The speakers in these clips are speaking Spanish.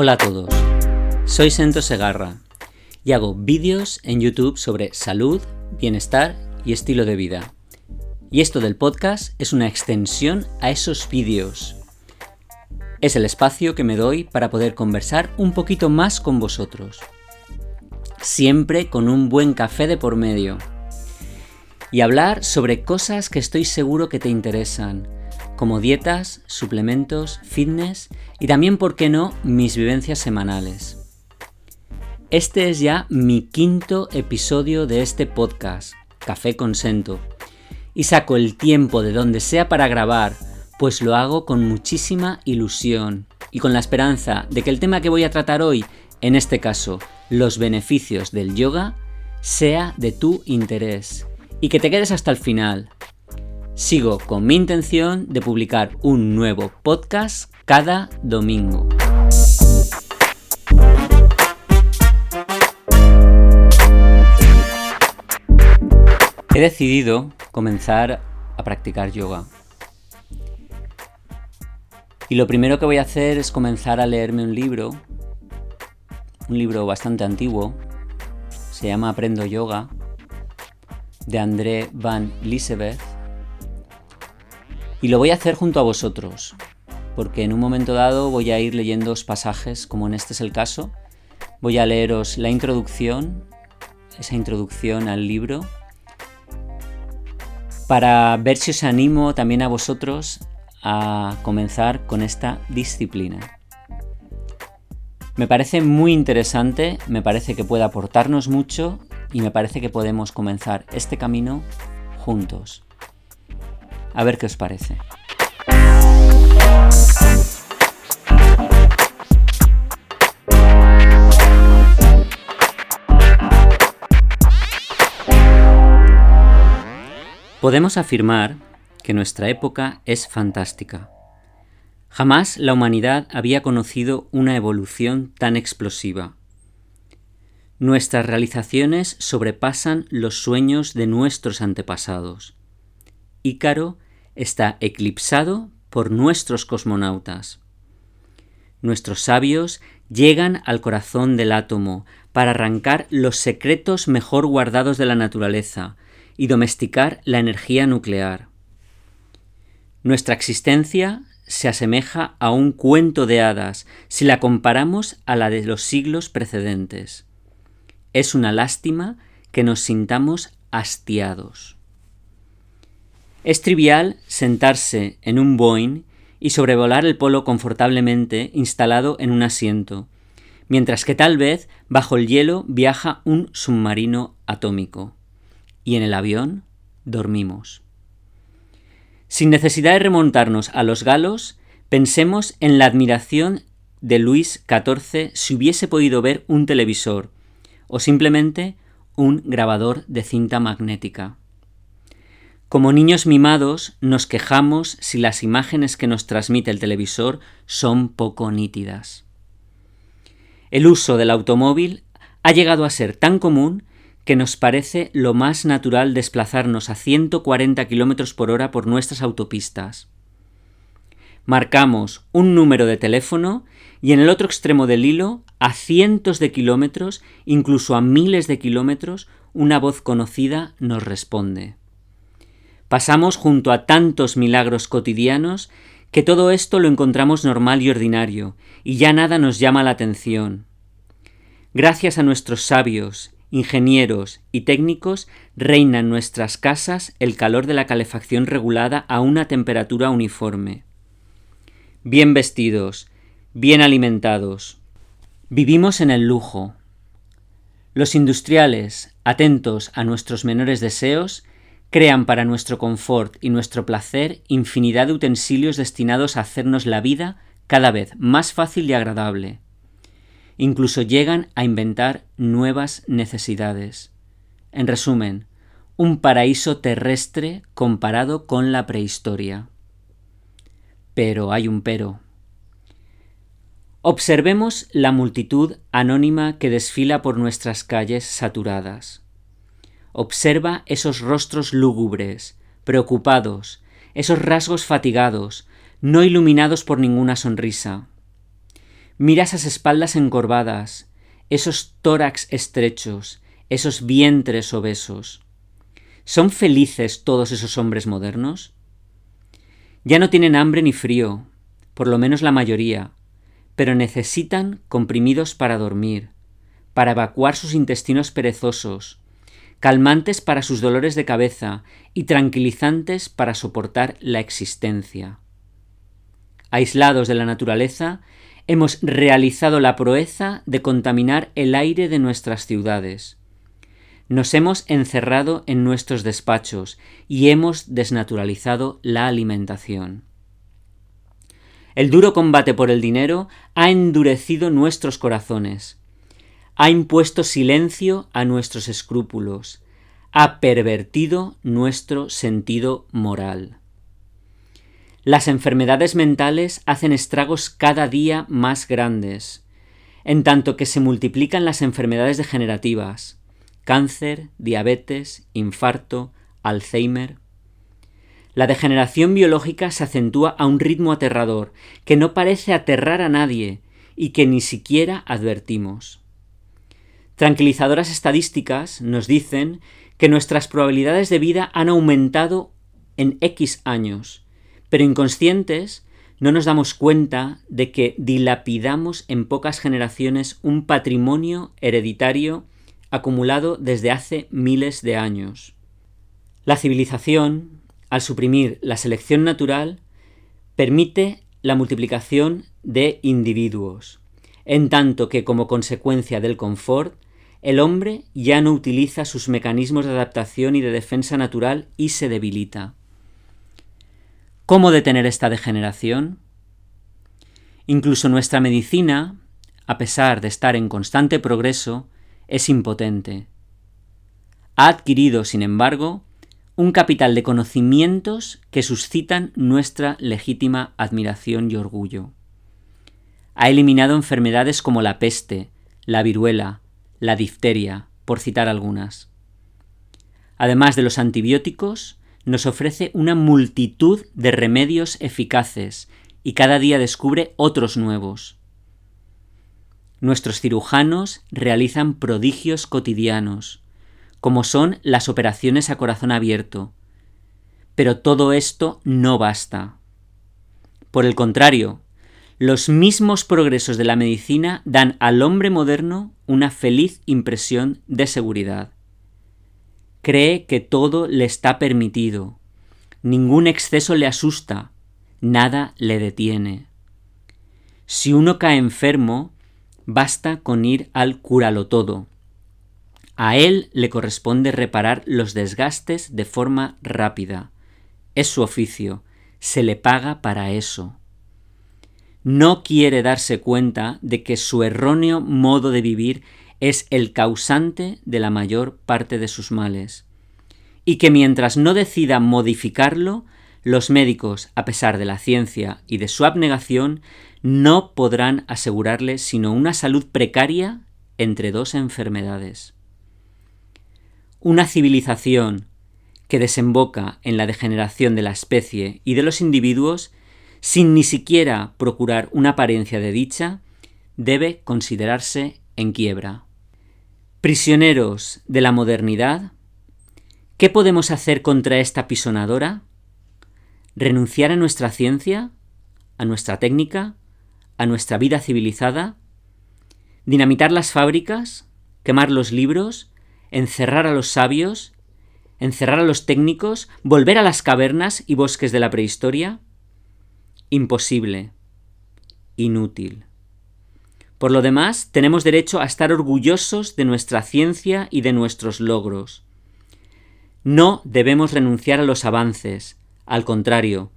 Hola a todos, soy Sento Segarra y hago vídeos en YouTube sobre salud, bienestar y estilo de vida. Y esto del podcast es una extensión a esos vídeos. Es el espacio que me doy para poder conversar un poquito más con vosotros. Siempre con un buen café de por medio. Y hablar sobre cosas que estoy seguro que te interesan, como dietas, suplementos, fitness y también, ¿por qué no?, mis vivencias semanales. Este es ya mi quinto episodio de este podcast, Café Consento, y saco el tiempo de donde sea para grabar, pues lo hago con muchísima ilusión y con la esperanza de que el tema que voy a tratar hoy, en este caso, los beneficios del yoga, sea de tu interés y que te quedes hasta el final, Sigo con mi intención de publicar un nuevo podcast cada domingo. He decidido comenzar a practicar yoga. Y lo primero que voy a hacer es comenzar a leerme un libro, un libro bastante antiguo, se llama Aprendo Yoga, de André Van Liesebeth y lo voy a hacer junto a vosotros, porque en un momento dado voy a ir leyendo pasajes, como en este es el caso. Voy a leeros la introducción, esa introducción al libro, para ver si os animo también a vosotros a comenzar con esta disciplina. Me parece muy interesante, me parece que puede aportarnos mucho y me parece que podemos comenzar este camino juntos. A ver qué os parece. Podemos afirmar que nuestra época es fantástica. Jamás la humanidad había conocido una evolución tan explosiva. Nuestras realizaciones sobrepasan los sueños de nuestros antepasados. Ícaro está eclipsado por nuestros cosmonautas. Nuestros sabios llegan al corazón del átomo para arrancar los secretos mejor guardados de la naturaleza y domesticar la energía nuclear. Nuestra existencia se asemeja a un cuento de hadas si la comparamos a la de los siglos precedentes. Es una lástima que nos sintamos hastiados. Es trivial sentarse en un Boeing y sobrevolar el polo confortablemente instalado en un asiento, mientras que tal vez bajo el hielo viaja un submarino atómico. Y en el avión dormimos. Sin necesidad de remontarnos a los galos, pensemos en la admiración de Luis XIV si hubiese podido ver un televisor o simplemente un grabador de cinta magnética. Como niños mimados nos quejamos si las imágenes que nos transmite el televisor son poco nítidas. El uso del automóvil ha llegado a ser tan común que nos parece lo más natural desplazarnos a 140 km por hora por nuestras autopistas. Marcamos un número de teléfono y en el otro extremo del hilo, a cientos de kilómetros, incluso a miles de kilómetros, una voz conocida nos responde. Pasamos junto a tantos milagros cotidianos que todo esto lo encontramos normal y ordinario, y ya nada nos llama la atención. Gracias a nuestros sabios, ingenieros y técnicos, reina en nuestras casas el calor de la calefacción regulada a una temperatura uniforme. Bien vestidos, bien alimentados. Vivimos en el lujo. Los industriales, atentos a nuestros menores deseos, crean para nuestro confort y nuestro placer infinidad de utensilios destinados a hacernos la vida cada vez más fácil y agradable. Incluso llegan a inventar nuevas necesidades. En resumen, un paraíso terrestre comparado con la prehistoria. Pero hay un pero. Observemos la multitud anónima que desfila por nuestras calles saturadas. Observa esos rostros lúgubres, preocupados, esos rasgos fatigados, no iluminados por ninguna sonrisa. Mira esas espaldas encorvadas, esos tórax estrechos, esos vientres obesos. ¿Son felices todos esos hombres modernos? Ya no tienen hambre ni frío, por lo menos la mayoría, pero necesitan comprimidos para dormir, para evacuar sus intestinos perezosos, calmantes para sus dolores de cabeza y tranquilizantes para soportar la existencia. Aislados de la naturaleza, hemos realizado la proeza de contaminar el aire de nuestras ciudades. Nos hemos encerrado en nuestros despachos y hemos desnaturalizado la alimentación. El duro combate por el dinero ha endurecido nuestros corazones, ha impuesto silencio a nuestros escrúpulos, ha pervertido nuestro sentido moral. Las enfermedades mentales hacen estragos cada día más grandes, en tanto que se multiplican las enfermedades degenerativas, cáncer, diabetes, infarto, Alzheimer. La degeneración biológica se acentúa a un ritmo aterrador que no parece aterrar a nadie y que ni siquiera advertimos. Tranquilizadoras estadísticas nos dicen que nuestras probabilidades de vida han aumentado en X años, pero inconscientes no nos damos cuenta de que dilapidamos en pocas generaciones un patrimonio hereditario acumulado desde hace miles de años. La civilización, al suprimir la selección natural, permite la multiplicación de individuos, en tanto que como consecuencia del confort, el hombre ya no utiliza sus mecanismos de adaptación y de defensa natural y se debilita. ¿Cómo detener esta degeneración? Incluso nuestra medicina, a pesar de estar en constante progreso, es impotente. Ha adquirido, sin embargo, un capital de conocimientos que suscitan nuestra legítima admiración y orgullo. Ha eliminado enfermedades como la peste, la viruela, la difteria, por citar algunas. Además de los antibióticos, nos ofrece una multitud de remedios eficaces y cada día descubre otros nuevos. Nuestros cirujanos realizan prodigios cotidianos, como son las operaciones a corazón abierto. Pero todo esto no basta. Por el contrario, los mismos progresos de la medicina dan al hombre moderno una feliz impresión de seguridad. Cree que todo le está permitido, ningún exceso le asusta, nada le detiene. Si uno cae enfermo, basta con ir al cúralo todo. A él le corresponde reparar los desgastes de forma rápida. Es su oficio, se le paga para eso. No quiere darse cuenta de que su erróneo modo de vivir es el causante de la mayor parte de sus males, y que mientras no decida modificarlo, los médicos, a pesar de la ciencia y de su abnegación, no podrán asegurarle sino una salud precaria entre dos enfermedades. Una civilización que desemboca en la degeneración de la especie y de los individuos sin ni siquiera procurar una apariencia de dicha, debe considerarse en quiebra. Prisioneros de la modernidad, ¿qué podemos hacer contra esta pisonadora? ¿Renunciar a nuestra ciencia? ¿A nuestra técnica? a nuestra vida civilizada, dinamitar las fábricas, quemar los libros, encerrar a los sabios, encerrar a los técnicos, volver a las cavernas y bosques de la prehistoria? Imposible, inútil. Por lo demás, tenemos derecho a estar orgullosos de nuestra ciencia y de nuestros logros. No debemos renunciar a los avances, al contrario,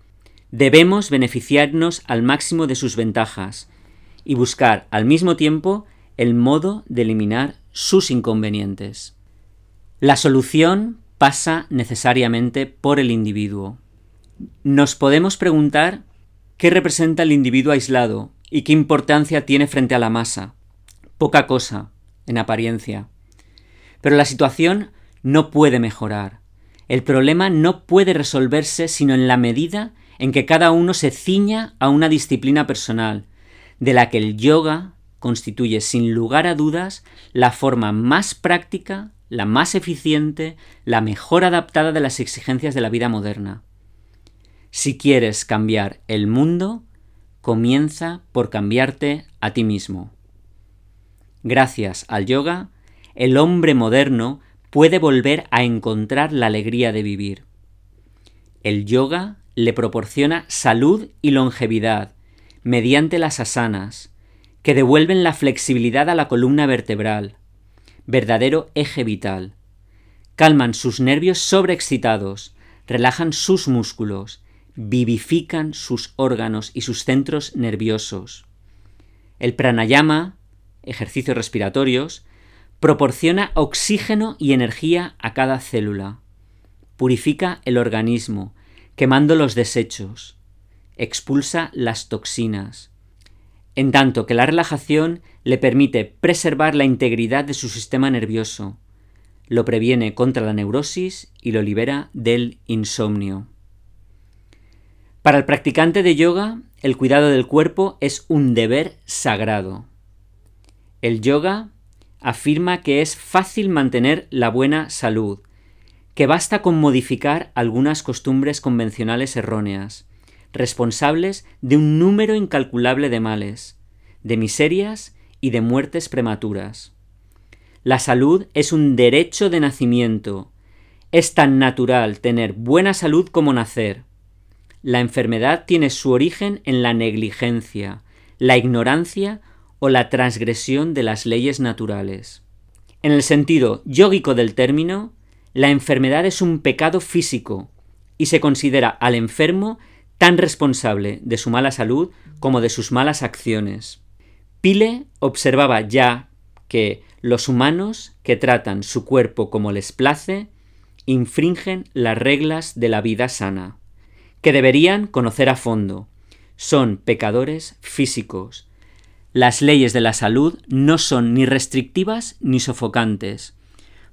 Debemos beneficiarnos al máximo de sus ventajas y buscar al mismo tiempo el modo de eliminar sus inconvenientes. La solución pasa necesariamente por el individuo. Nos podemos preguntar qué representa el individuo aislado y qué importancia tiene frente a la masa. Poca cosa, en apariencia. Pero la situación no puede mejorar. El problema no puede resolverse sino en la medida en que cada uno se ciña a una disciplina personal, de la que el yoga constituye sin lugar a dudas la forma más práctica, la más eficiente, la mejor adaptada de las exigencias de la vida moderna. Si quieres cambiar el mundo, comienza por cambiarte a ti mismo. Gracias al yoga, el hombre moderno puede volver a encontrar la alegría de vivir. El yoga le proporciona salud y longevidad mediante las asanas, que devuelven la flexibilidad a la columna vertebral, verdadero eje vital. Calman sus nervios sobreexcitados, relajan sus músculos, vivifican sus órganos y sus centros nerviosos. El pranayama, ejercicios respiratorios, proporciona oxígeno y energía a cada célula. Purifica el organismo, quemando los desechos. Expulsa las toxinas. En tanto que la relajación le permite preservar la integridad de su sistema nervioso, lo previene contra la neurosis y lo libera del insomnio. Para el practicante de yoga, el cuidado del cuerpo es un deber sagrado. El yoga afirma que es fácil mantener la buena salud, que basta con modificar algunas costumbres convencionales erróneas, responsables de un número incalculable de males, de miserias y de muertes prematuras. La salud es un derecho de nacimiento. Es tan natural tener buena salud como nacer. La enfermedad tiene su origen en la negligencia, la ignorancia o la transgresión de las leyes naturales. En el sentido yógico del término, la enfermedad es un pecado físico y se considera al enfermo tan responsable de su mala salud como de sus malas acciones. Pile observaba ya que los humanos que tratan su cuerpo como les place infringen las reglas de la vida sana, que deberían conocer a fondo. Son pecadores físicos, las leyes de la salud no son ni restrictivas ni sofocantes.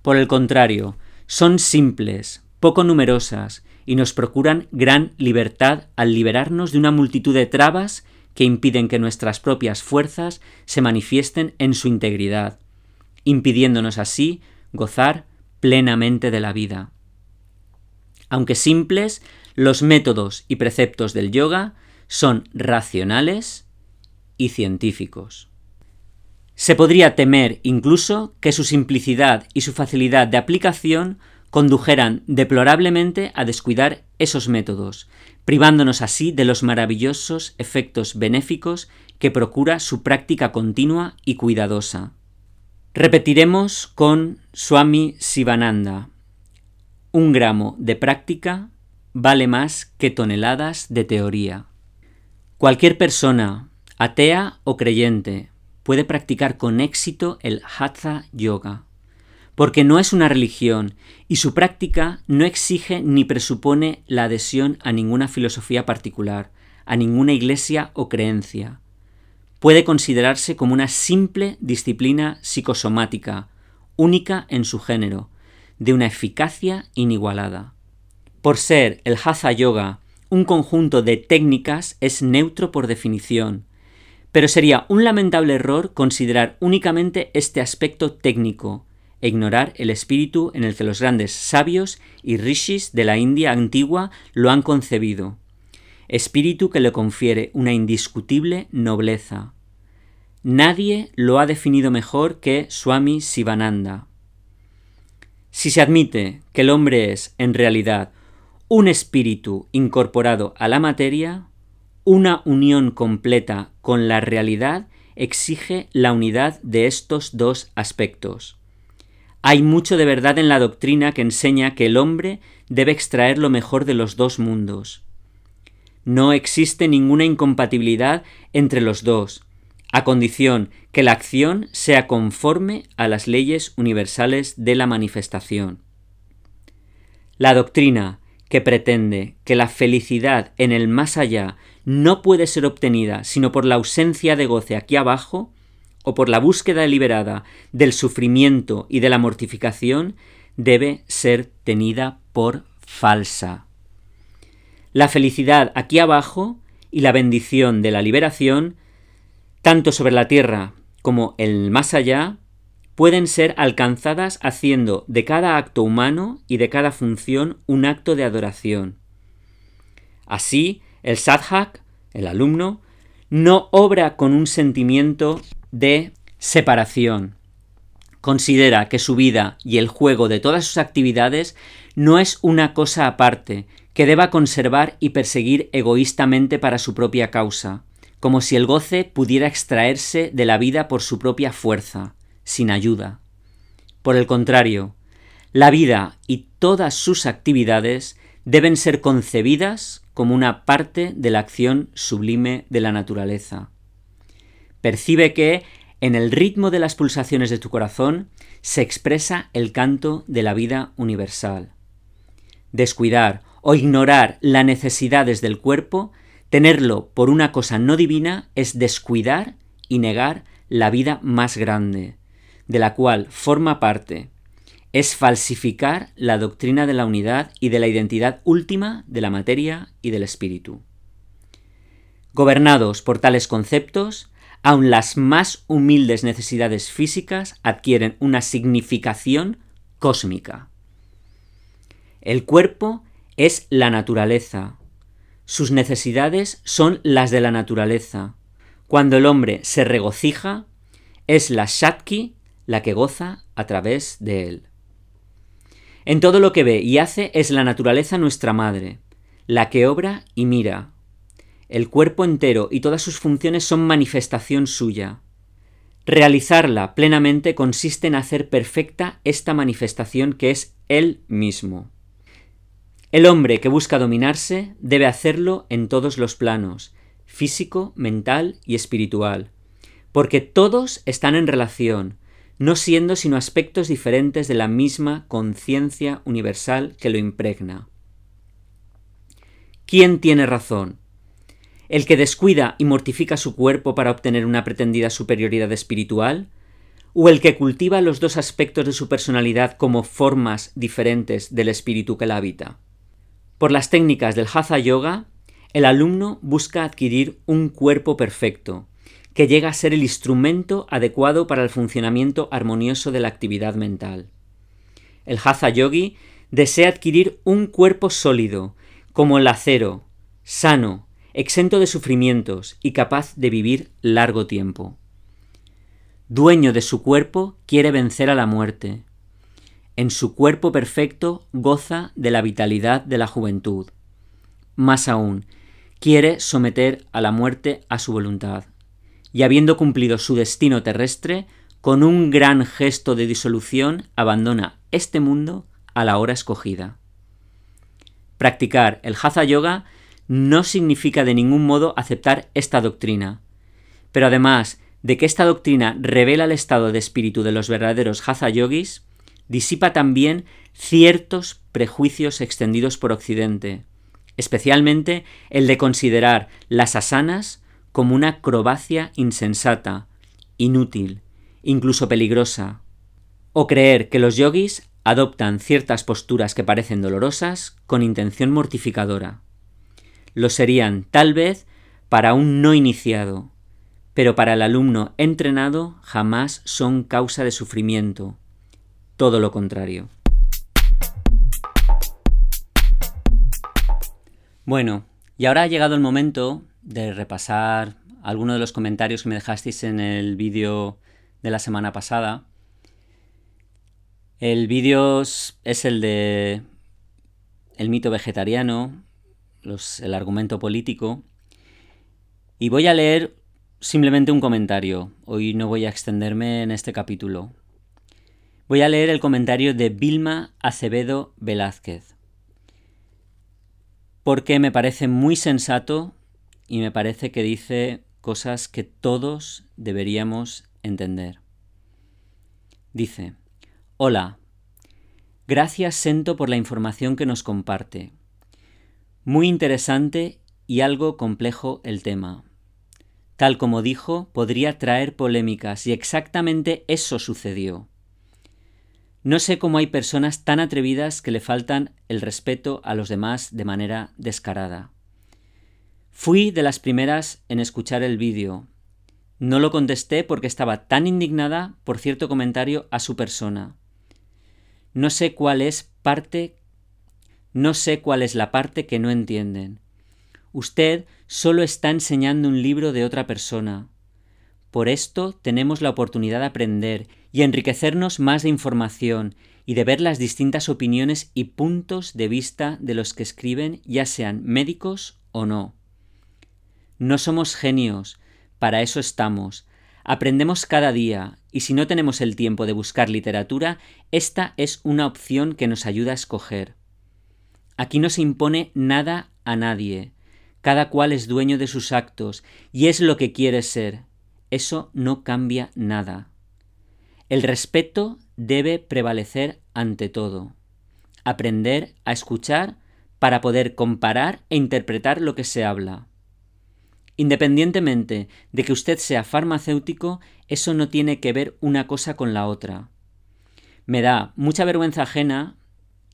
Por el contrario, son simples, poco numerosas y nos procuran gran libertad al liberarnos de una multitud de trabas que impiden que nuestras propias fuerzas se manifiesten en su integridad, impidiéndonos así gozar plenamente de la vida. Aunque simples, los métodos y preceptos del yoga son racionales, y científicos. Se podría temer incluso que su simplicidad y su facilidad de aplicación condujeran deplorablemente a descuidar esos métodos, privándonos así de los maravillosos efectos benéficos que procura su práctica continua y cuidadosa. Repetiremos con Swami Sivananda. Un gramo de práctica vale más que toneladas de teoría. Cualquier persona, Atea o creyente puede practicar con éxito el Hatha Yoga, porque no es una religión y su práctica no exige ni presupone la adhesión a ninguna filosofía particular, a ninguna iglesia o creencia. Puede considerarse como una simple disciplina psicosomática, única en su género, de una eficacia inigualada. Por ser el Hatha Yoga un conjunto de técnicas, es neutro por definición, pero sería un lamentable error considerar únicamente este aspecto técnico e ignorar el espíritu en el que los grandes sabios y rishis de la India antigua lo han concebido, espíritu que le confiere una indiscutible nobleza. Nadie lo ha definido mejor que Swami Sivananda. Si se admite que el hombre es, en realidad, un espíritu incorporado a la materia, una unión completa con la realidad exige la unidad de estos dos aspectos. Hay mucho de verdad en la doctrina que enseña que el hombre debe extraer lo mejor de los dos mundos. No existe ninguna incompatibilidad entre los dos, a condición que la acción sea conforme a las leyes universales de la manifestación. La doctrina que pretende que la felicidad en el más allá no puede ser obtenida sino por la ausencia de goce aquí abajo, o por la búsqueda deliberada del sufrimiento y de la mortificación, debe ser tenida por falsa. La felicidad aquí abajo y la bendición de la liberación tanto sobre la tierra como el más allá, pueden ser alcanzadas haciendo de cada acto humano y de cada función un acto de adoración. Así, el sadhak, el alumno, no obra con un sentimiento de separación. Considera que su vida y el juego de todas sus actividades no es una cosa aparte, que deba conservar y perseguir egoístamente para su propia causa, como si el goce pudiera extraerse de la vida por su propia fuerza, sin ayuda. Por el contrario, la vida y todas sus actividades deben ser concebidas como una parte de la acción sublime de la naturaleza. Percibe que, en el ritmo de las pulsaciones de tu corazón, se expresa el canto de la vida universal. Descuidar o ignorar las necesidades del cuerpo, tenerlo por una cosa no divina, es descuidar y negar la vida más grande, de la cual forma parte, es falsificar la doctrina de la unidad y de la identidad última de la materia y del espíritu. Gobernados por tales conceptos, aun las más humildes necesidades físicas adquieren una significación cósmica. El cuerpo es la naturaleza. Sus necesidades son las de la naturaleza. Cuando el hombre se regocija, es la Shakti la que goza a través de él. En todo lo que ve y hace es la naturaleza nuestra madre, la que obra y mira. El cuerpo entero y todas sus funciones son manifestación suya. Realizarla plenamente consiste en hacer perfecta esta manifestación que es Él mismo. El hombre que busca dominarse debe hacerlo en todos los planos, físico, mental y espiritual, porque todos están en relación, no siendo sino aspectos diferentes de la misma conciencia universal que lo impregna. ¿Quién tiene razón? ¿El que descuida y mortifica su cuerpo para obtener una pretendida superioridad espiritual? ¿O el que cultiva los dos aspectos de su personalidad como formas diferentes del espíritu que la habita? Por las técnicas del Hatha Yoga, el alumno busca adquirir un cuerpo perfecto, que llega a ser el instrumento adecuado para el funcionamiento armonioso de la actividad mental. El Hatha Yogi desea adquirir un cuerpo sólido, como el acero, sano, exento de sufrimientos y capaz de vivir largo tiempo. Dueño de su cuerpo, quiere vencer a la muerte. En su cuerpo perfecto goza de la vitalidad de la juventud. Más aún, quiere someter a la muerte a su voluntad y habiendo cumplido su destino terrestre, con un gran gesto de disolución abandona este mundo a la hora escogida. Practicar el Hatha Yoga no significa de ningún modo aceptar esta doctrina, pero además de que esta doctrina revela el estado de espíritu de los verdaderos Hatha Yogis, disipa también ciertos prejuicios extendidos por Occidente, especialmente el de considerar las asanas como una acrobacia insensata, inútil, incluso peligrosa, o creer que los yogis adoptan ciertas posturas que parecen dolorosas con intención mortificadora. Lo serían tal vez para un no iniciado, pero para el alumno entrenado jamás son causa de sufrimiento, todo lo contrario. Bueno, y ahora ha llegado el momento de repasar algunos de los comentarios que me dejasteis en el vídeo de la semana pasada. El vídeo es el de el mito vegetariano, el argumento político. Y voy a leer simplemente un comentario. Hoy no voy a extenderme en este capítulo. Voy a leer el comentario de Vilma Acevedo Velázquez. Porque me parece muy sensato y me parece que dice cosas que todos deberíamos entender. Dice, Hola, gracias Sento por la información que nos comparte. Muy interesante y algo complejo el tema. Tal como dijo, podría traer polémicas y exactamente eso sucedió. No sé cómo hay personas tan atrevidas que le faltan el respeto a los demás de manera descarada. Fui de las primeras en escuchar el vídeo, No lo contesté porque estaba tan indignada por cierto comentario a su persona. No sé cuál es parte no sé cuál es la parte que no entienden. Usted solo está enseñando un libro de otra persona. Por esto tenemos la oportunidad de aprender y enriquecernos más de información y de ver las distintas opiniones y puntos de vista de los que escriben, ya sean médicos o no. No somos genios, para eso estamos. Aprendemos cada día, y si no tenemos el tiempo de buscar literatura, esta es una opción que nos ayuda a escoger. Aquí no se impone nada a nadie. Cada cual es dueño de sus actos y es lo que quiere ser. Eso no cambia nada. El respeto debe prevalecer ante todo. Aprender a escuchar para poder comparar e interpretar lo que se habla. Independientemente de que usted sea farmacéutico, eso no tiene que ver una cosa con la otra. Me da mucha vergüenza ajena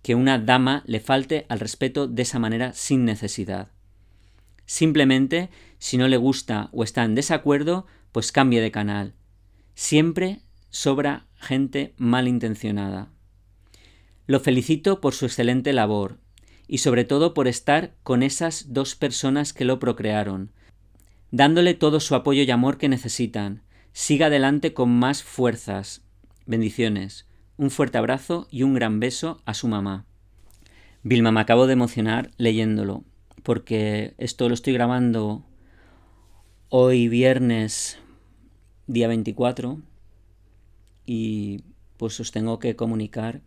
que una dama le falte al respeto de esa manera sin necesidad. Simplemente, si no le gusta o está en desacuerdo, pues cambie de canal. Siempre sobra gente malintencionada. Lo felicito por su excelente labor y sobre todo por estar con esas dos personas que lo procrearon, dándole todo su apoyo y amor que necesitan. Siga adelante con más fuerzas. Bendiciones. Un fuerte abrazo y un gran beso a su mamá. Vilma, me acabo de emocionar leyéndolo, porque esto lo estoy grabando hoy viernes día 24 y pues os tengo que comunicar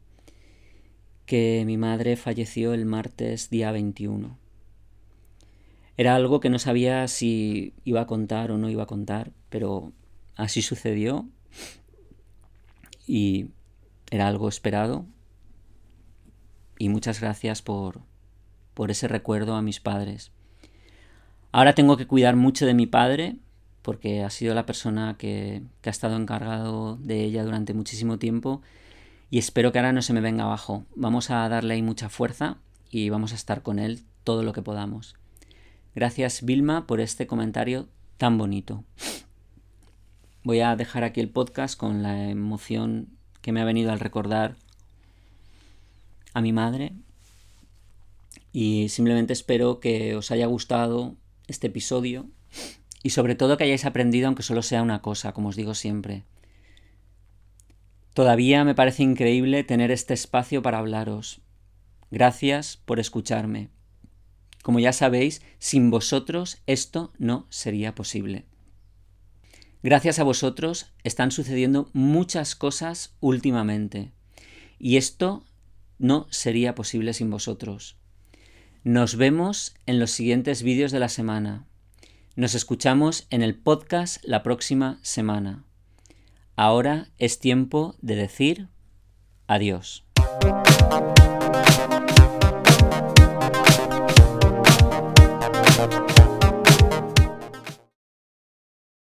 que mi madre falleció el martes día 21. Era algo que no sabía si iba a contar o no iba a contar, pero así sucedió y era algo esperado. Y muchas gracias por, por ese recuerdo a mis padres. Ahora tengo que cuidar mucho de mi padre, porque ha sido la persona que, ha estado encargado de ella durante muchísimo tiempo y espero que ahora no se me venga abajo. Vamos a darle ahí mucha fuerza y vamos a estar con él todo lo que podamos. Gracias Vilma por este comentario tan bonito. Voy a dejar aquí el podcast con la emoción que me ha venido al recordar a mi madre y simplemente espero que os haya gustado este episodio y sobre todo que hayáis aprendido aunque solo sea una cosa, como os digo siempre. Todavía me parece increíble tener este espacio para hablaros. Gracias por escucharme. Como ya sabéis, sin vosotros esto no sería posible. Gracias a vosotros están sucediendo muchas cosas últimamente. Y esto no sería posible sin vosotros. Nos vemos en los siguientes vídeos de la semana. Nos escuchamos en el podcast la próxima semana. Ahora es tiempo de decir adiós.